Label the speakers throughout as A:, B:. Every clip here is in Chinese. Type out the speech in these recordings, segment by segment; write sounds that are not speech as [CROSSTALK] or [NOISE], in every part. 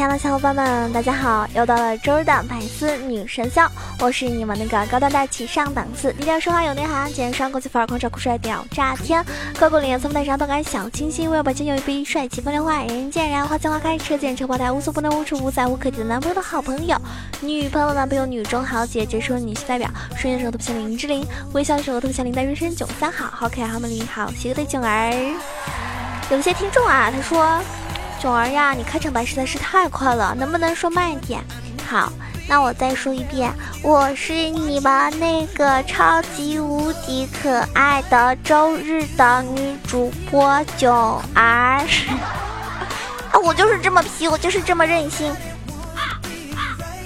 A: 亲爱的小伙伴们，大家好！又到了周日的百思女神秀，我是你们那个高端大气上档次、低调奢华有内涵、简双国际范儿、狂拽酷帅屌炸天、高过脸、从不带上动感小清新、为我前有一逼、帅气风流坏、人人见人爱、花见花开、车见车爆胎、无所不能、无处不在、无可替代男朋友的好朋友、女朋友男朋友、女中豪杰、杰出女性代表、瞬间时候特别像林志玲，微笑的时候特别像林黛玉生九三好，好可爱好美丽好邪恶的囧儿。有些听众啊，他说。囧儿呀，你开场白实在是太快了，能不能说慢一点？好，那我再说一遍，我是你们那个超级无敌可爱的周日的女主播囧儿。啊，我就是这么皮，我就是这么任性。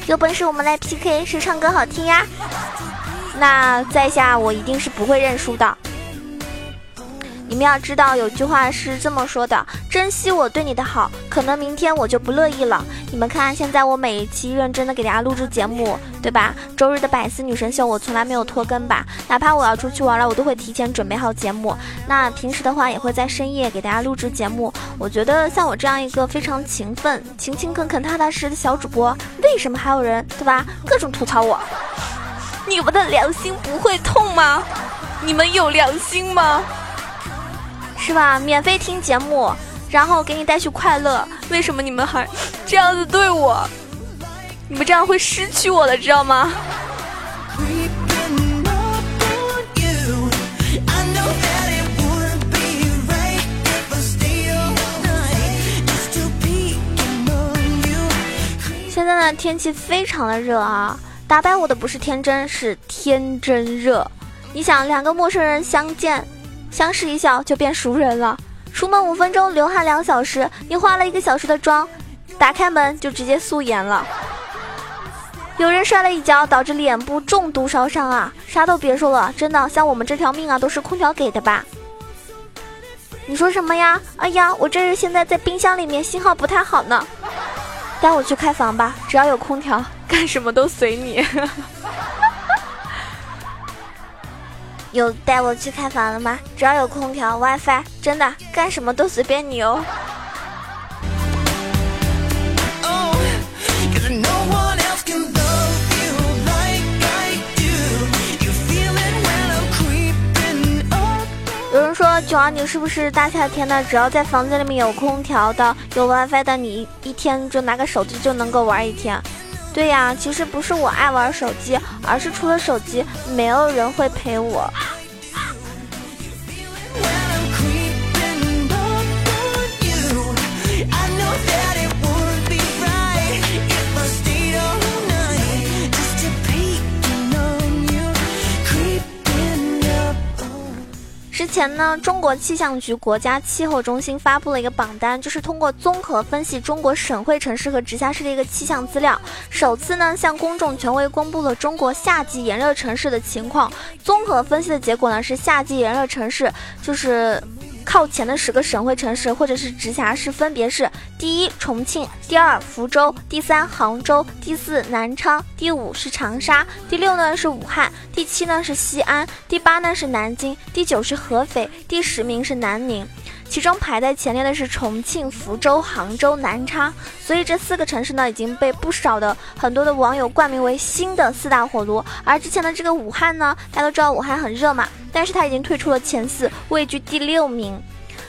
A: 有本事我们来 PK，谁唱歌好听呀？那在下我一定是不会认输的。你们要知道，有句话是这么说的：珍惜我对你的好，可能明天我就不乐意了。你们看，现在我每一期认真的给大家录制节目，对吧？周日的百思女神秀，我从来没有拖更吧？哪怕我要出去玩了，我都会提前准备好节目。那平时的话，也会在深夜给大家录制节目。我觉得像我这样一个非常勤奋、勤勤恳恳、踏踏实实的小主播，为什么还有人，对吧？各种吐槽我？你们的良心不会痛吗？你们有良心吗？是吧？免费听节目，然后给你带去快乐。为什么你们还这样子对我？你们这样会失去我的，知道吗？现在呢，天气非常的热啊！打败我的不是天真，是天真热。你想，两个陌生人相见。相视一笑就变熟人了，出门五分钟流汗两小时，你化了一个小时的妆，打开门就直接素颜了。有人摔了一跤，导致脸部重度烧伤啊，啥都别说了，真的，像我们这条命啊，都是空调给的吧？你说什么呀？哎呀，我这是现在在冰箱里面，信号不太好呢。带我去开房吧，只要有空调，干什么都随你。有带我去开房了吗？只要有空调、WiFi，真的干什么都随便你哦。有人说，九儿，你是不是大夏天的，只要在房间里面有空调的、有 WiFi 的，你一天就拿个手机就能够玩一天？对呀，其实不是我爱玩手机，而是除了手机，没有人会陪我。之前呢，中国气象局国家气候中心发布了一个榜单，就是通过综合分析中国省会城市和直辖市的一个气象资料，首次呢向公众权威公布了中国夏季炎热城市的情况。综合分析的结果呢是夏季炎热城市就是。靠前的十个省会城市或者是直辖市分别是：第一重庆，第二福州，第三杭州，第四南昌，第五是长沙，第六呢是武汉，第七呢是西安，第八呢是南京，第九是合肥，第十名是南宁。其中排在前列的是重庆、福州、杭州、南昌，所以这四个城市呢已经被不少的很多的网友冠名为新的四大火炉。而之前的这个武汉呢，大家都知道武汉很热嘛，但是它已经退出了前四，位居第六名。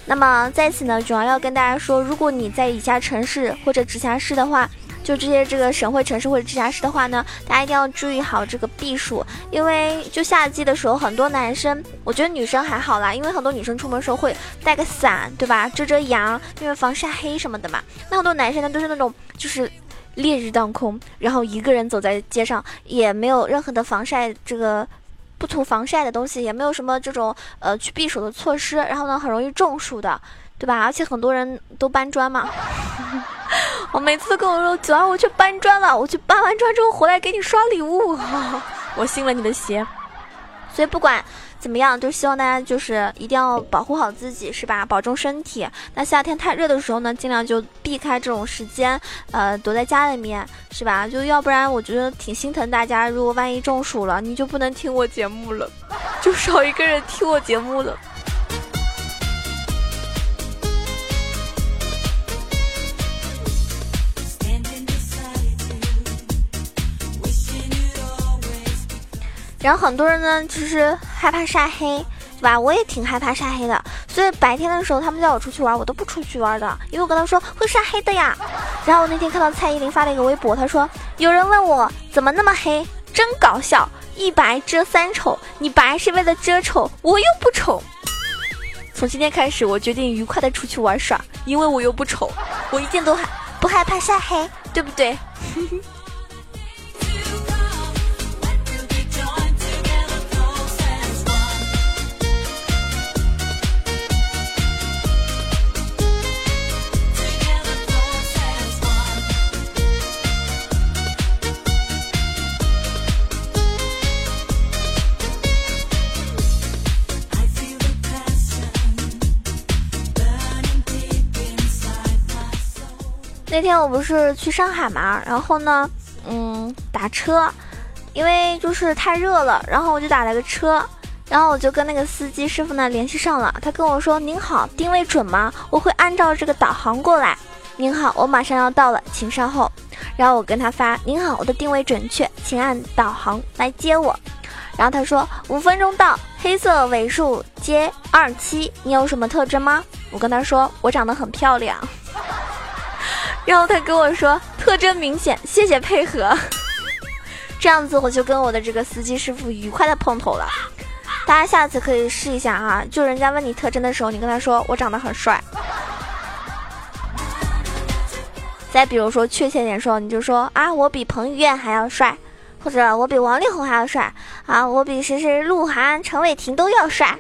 A: 那么在此呢，主要要跟大家说，如果你在以下城市或者直辖市的话。就这些这个省会城市或者直辖市的话呢，大家一定要注意好这个避暑，因为就夏季的时候，很多男生，我觉得女生还好啦，因为很多女生出门时候会带个伞，对吧？遮遮阳，因为防晒黑什么的嘛。那很多男生呢，都是那种就是烈日当空，然后一个人走在街上，也没有任何的防晒这个不涂防晒的东西，也没有什么这种呃去避暑的措施，然后呢，很容易中暑的，对吧？而且很多人都搬砖嘛。[LAUGHS] 我每次都跟我说：“九儿，我去搬砖了，我去搬完砖之后回来给你刷礼物。[LAUGHS] ”我信了你的邪。所以不管怎么样，就希望大家就是一定要保护好自己，是吧？保重身体。那夏天太热的时候呢，尽量就避开这种时间，呃，躲在家里面，是吧？就要不然我觉得挺心疼大家。如果万一中暑了，你就不能听我节目了，就少一个人听我节目了。然后很多人呢，其实害怕晒黑，对吧？我也挺害怕晒黑的，所以白天的时候他们叫我出去玩，我都不出去玩的，因为我跟他说会晒黑的呀。然后我那天看到蔡依林发了一个微博，她说有人问我怎么那么黑，真搞笑，一白遮三丑，你白是为了遮丑，我又不丑。从今天开始，我决定愉快的出去玩耍，因为我又不丑，我一点都害不害怕晒黑，对不对？那天我不是去上海嘛，然后呢，嗯，打车，因为就是太热了，然后我就打了个车，然后我就跟那个司机师傅呢联系上了，他跟我说：“您好，定位准吗？我会按照这个导航过来。”“您好，我马上要到了，请稍后。”然后我跟他发：“您好，我的定位准确，请按导航来接我。”然后他说：“五分钟到，黑色尾数接二七，你有什么特征吗？”我跟他说：“我长得很漂亮。”然后他跟我说特征明显，谢谢配合。[LAUGHS] 这样子我就跟我的这个司机师傅愉快的碰头了。大家下次可以试一下啊，就人家问你特征的时候，你跟他说我长得很帅。再比如说确切点说，你就说啊，我比彭于晏还要帅，或者我比王力宏还要帅啊，我比谁谁鹿晗、陈伟霆都要帅。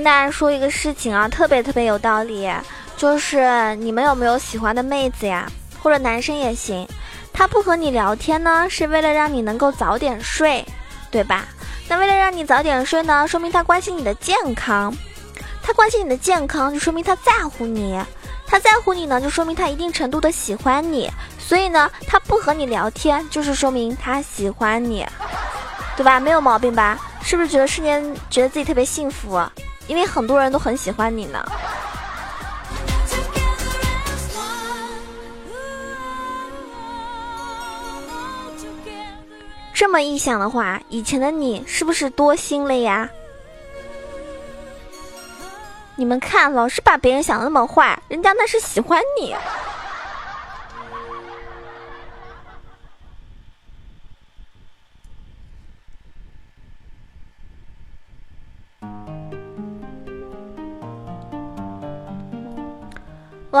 A: 跟大家说一个事情啊，特别特别有道理，就是你们有没有喜欢的妹子呀，或者男生也行，他不和你聊天呢，是为了让你能够早点睡，对吧？那为了让你早点睡呢，说明他关心你的健康，他关心你的健康，就说明他在乎你，他在乎你呢，就说明他一定程度的喜欢你，所以呢，他不和你聊天，就是说明他喜欢你，对吧？没有毛病吧？是不是觉得瞬间觉得自己特别幸福？因为很多人都很喜欢你呢。这么一想的话，以前的你是不是多心了呀？你们看，老是把别人想的那么坏，人家那是喜欢你。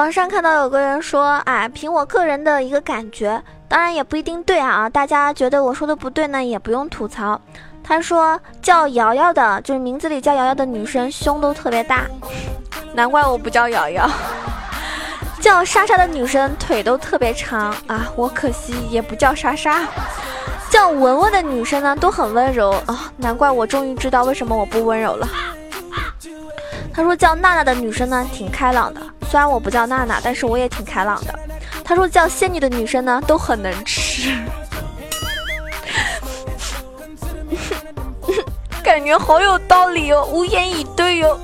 A: 网上看到有个人说：“哎，凭我个人的一个感觉，当然也不一定对啊。大家觉得我说的不对呢，也不用吐槽。”他说：“叫瑶瑶的，就是名字里叫瑶瑶的女生，胸都特别大，难怪我不叫瑶瑶。[LAUGHS] 叫莎莎的女生腿都特别长啊，我可惜也不叫莎莎。叫文文的女生呢，都很温柔啊，难怪我终于知道为什么我不温柔了。”他说：“叫娜娜的女生呢，挺开朗的。”虽然我不叫娜娜，但是我也挺开朗的。他说叫仙女的女生呢都很能吃，[LAUGHS] 感觉好有道理哦，无言以对哟。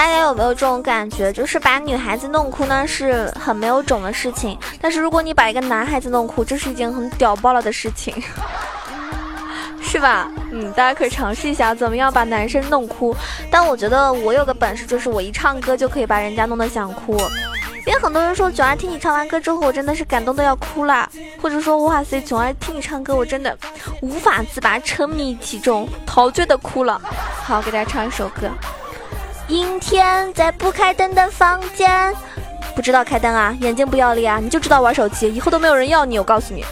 A: 大家有没有这种感觉？就是把女孩子弄哭呢，是很没有种的事情；但是如果你把一个男孩子弄哭，这是一件很屌爆了的事情，[LAUGHS] 是吧？嗯，大家可以尝试一下，怎么样把男生弄哭。但我觉得我有个本事，就是我一唱歌就可以把人家弄得想哭。因为很多人说九儿听你唱完歌之后，我真的是感动的要哭了，或者说哇塞，九儿听你唱歌，我真的无法自拔，沉迷其中，陶醉的哭了。好，给大家唱一首歌。阴天，在不开灯的房间，不知道开灯啊，眼睛不要脸啊，你就知道玩手机，以后都没有人要你，我告诉你。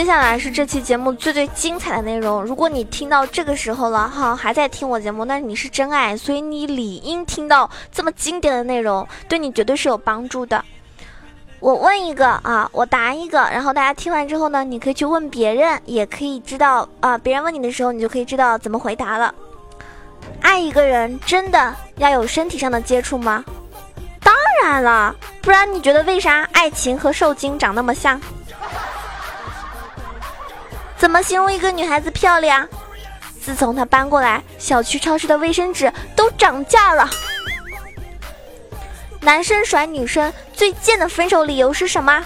A: 接下来是这期节目最最精彩的内容。如果你听到这个时候了哈，还在听我节目，那你是真爱，所以你理应听到这么经典的内容，对你绝对是有帮助的。我问一个啊，我答一个，然后大家听完之后呢，你可以去问别人，也可以知道啊，别人问你的时候，你就可以知道怎么回答了。爱一个人真的要有身体上的接触吗？当然了，不然你觉得为啥爱情和受精长那么像？怎么形容一个女孩子漂亮？自从她搬过来，小区超市的卫生纸都涨价了。男生甩女生最贱的分手理由是什么？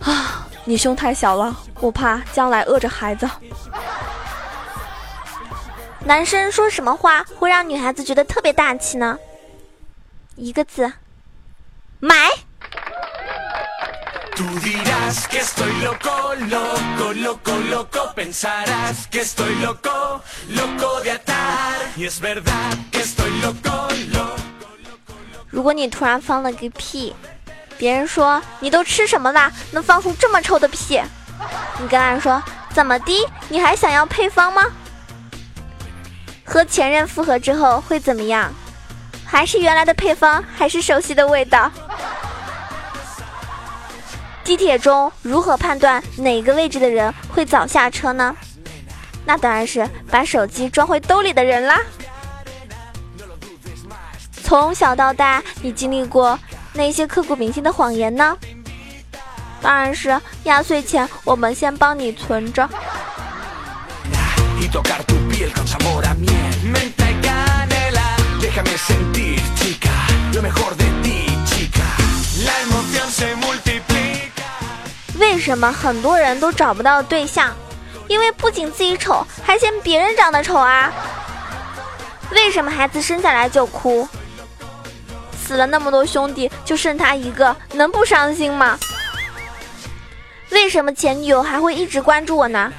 A: 啊，你胸太小了，我怕将来饿着孩子。男生说什么话会让女孩子觉得特别大气呢？一个字，买。如果你突然放了个屁，别人说你都吃什么了，能放出这么臭的屁？你跟俺说怎么的？你还想要配方吗？和前任复合之后会怎么样？还是原来的配方，还是熟悉的味道？地铁中如何判断哪个位置的人会早下车呢？那当然是把手机装回兜里的人啦。从小到大，你经历过哪些刻骨铭心的谎言呢？当然是压岁钱，我们先帮你存着。什么很多人都找不到对象？因为不仅自己丑，还嫌别人长得丑啊！为什么孩子生下来就哭？死了那么多兄弟，就剩他一个，能不伤心吗？为什么前女友还会一直关注我呢？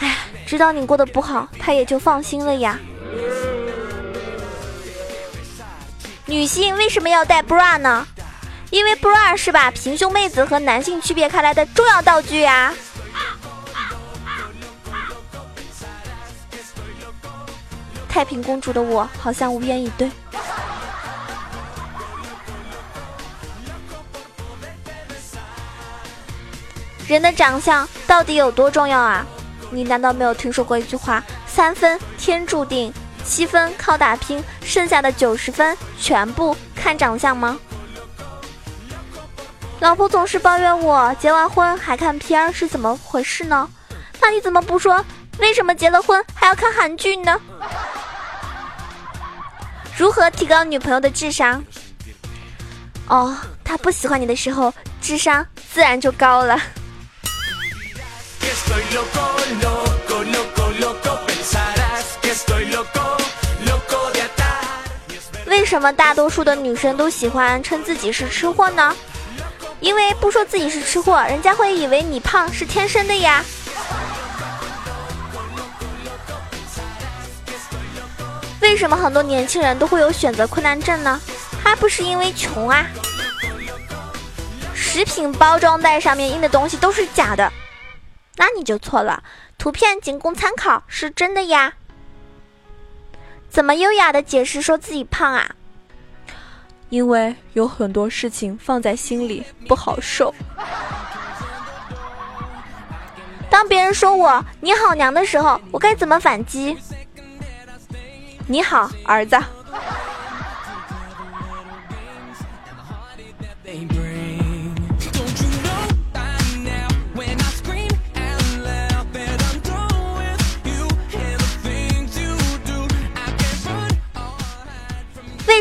A: 哎，知道你过得不好，他也就放心了呀。女性为什么要戴 bra 呢？因为 bra 是把平胸妹子和男性区别开来的重要道具呀。太平公主的我好像无言以对。人的长相到底有多重要啊？你难道没有听说过一句话：三分天注定，七分靠打拼，剩下的九十分全部看长相吗？老婆总是抱怨我结完婚还看片儿是怎么回事呢？那你怎么不说为什么结了婚还要看韩剧呢？如何提高女朋友的智商？哦，她不喜欢你的时候，智商自然就高了。为什么大多数的女生都喜欢称自己是吃货呢？因为不说自己是吃货，人家会以为你胖是天生的呀。为什么很多年轻人都会有选择困难症呢？还不是因为穷啊！食品包装袋上面印的东西都是假的，那你就错了，图片仅供参考，是真的呀。怎么优雅的解释说自己胖啊？因为有很多事情放在心里不好受。当别人说我你好娘的时候，我该怎么反击？你好，儿子。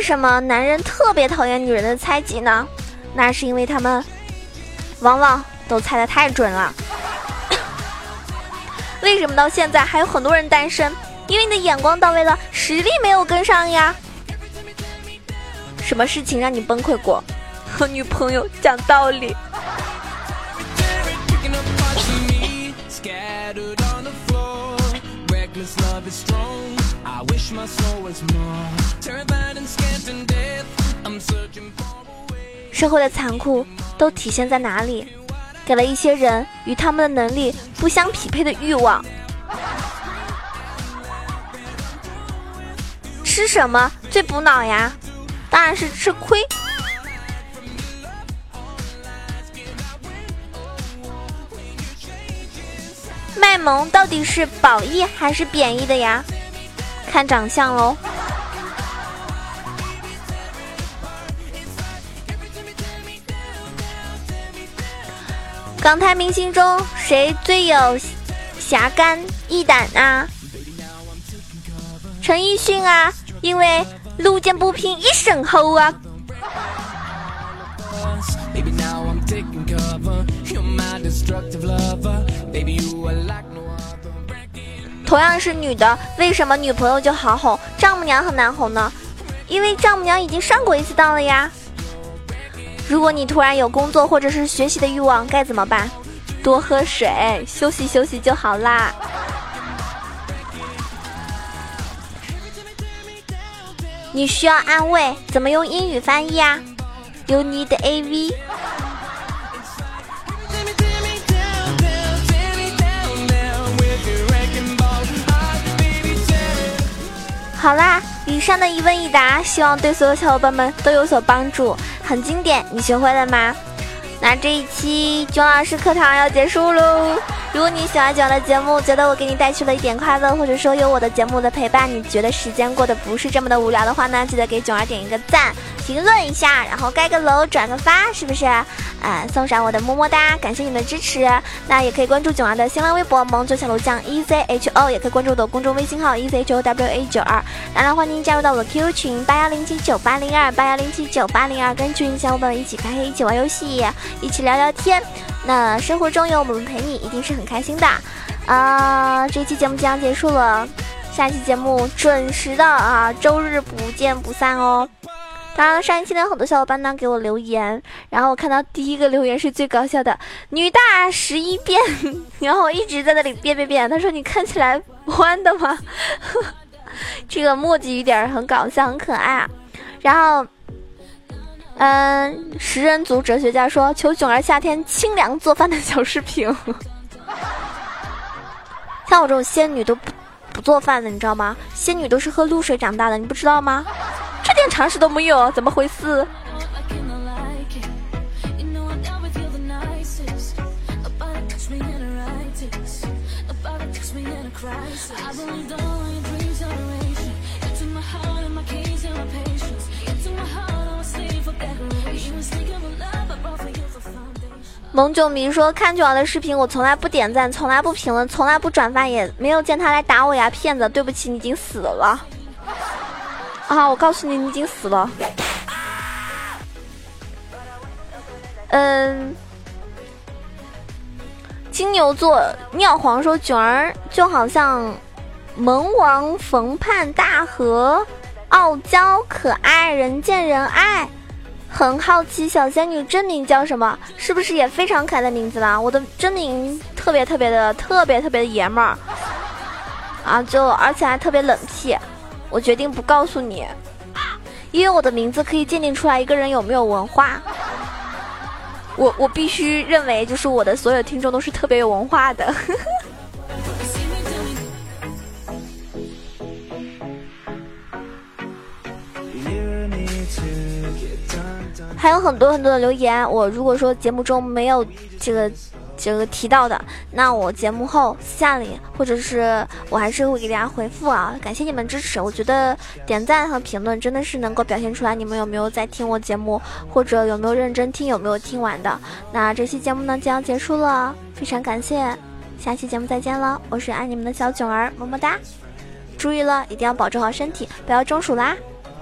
A: 什么男人特别讨厌女人的猜忌呢？那是因为他们往往都猜的太准了。[COUGHS] 为什么到现在还有很多人单身？因为你的眼光到位了，实力没有跟上呀。什么事情让你崩溃过？和女朋友讲道理。社会的残酷都体现在哪里？给了一些人与他们的能力不相匹配的欲望。吃什么最补脑呀？当然是吃亏。卖萌到底是褒义还是贬义的呀？看长相喽。港台明星中谁最有侠肝义胆啊？陈奕迅啊，因为路见不平一声吼啊。同样是女的，为什么女朋友就好哄，丈母娘很难哄呢？因为丈母娘已经上过一次当了呀。如果你突然有工作或者是学习的欲望，该怎么办？多喝水，休息休息就好啦。你需要安慰，怎么用英语翻译啊？You need A V。好啦，以上的一问一答，希望对所有小伙伴们都有所帮助。很经典，你学会了吗？那这一期囧老师课堂要结束喽。如果你喜欢囧的节目，觉得我给你带去了一点快乐，或者说有我的节目的陪伴，你觉得时间过得不是这么的无聊的话呢，记得给囧儿点一个赞。评论一下，然后盖个楼，转个发，是不是？啊，送上我的么么哒，感谢你们的支持。那也可以关注囧儿的新浪微博“萌九小楼酱 E C H O”，也可以关注我的公众微信号 “E C H O W A 九二”。当然，欢迎加入到我的 QQ 群八幺零七九八零二八幺零七九八零二，跟群小伙伴们一起开黑，一起玩游戏，一起聊聊天。那生活中有我们陪你，一定是很开心的。啊，这期节目即将结束了，下期节目准时的啊，周日不见不散哦。当然，上一期呢，很多小伙伴呢给我留言，然后我看到第一个留言是最搞笑的，女大十一变，[LAUGHS] 然后我一直在那里变变变。他说：“你看起来弯的吗？” [LAUGHS] 这个墨迹语点很搞笑，很可爱。然后，嗯，食人族哲学家说：“求囧儿夏天清凉做饭的小视频。” [LAUGHS] 像我这种仙女都不不做饭的，你知道吗？仙女都是喝露水长大的，你不知道吗？这点常识都没有，怎么回事？萌九迷说：“看九儿的视频，我从来不点赞，从来不评论，从来不转发，也没有见他来打我呀，骗子！对不起，你已经死了。”啊！我告诉你，你已经死了。嗯，金牛座尿黄说九儿就好像萌王冯盼大河，傲娇可爱，人见人爱。很好奇小仙女真名叫什么？是不是也非常可爱的名字啦？我的真名特别特别的特别特别的爷们儿啊！就而且还特别冷僻。我决定不告诉你，因为我的名字可以鉴定出来一个人有没有文化。我我必须认为，就是我的所有听众都是特别有文化的。还有很多很多的留言，我如果说节目中没有这个这个提到的，那我节目后私下里或者是我还是会给大家回复啊，感谢你们支持。我觉得点赞和评论真的是能够表现出来你们有没有在听我节目，或者有没有认真听，有没有听完的。那这期节目呢就要结束了，非常感谢，下期节目再见了，我是爱你们的小囧儿，么么哒。注意了，一定要保重好身体，不要中暑啦。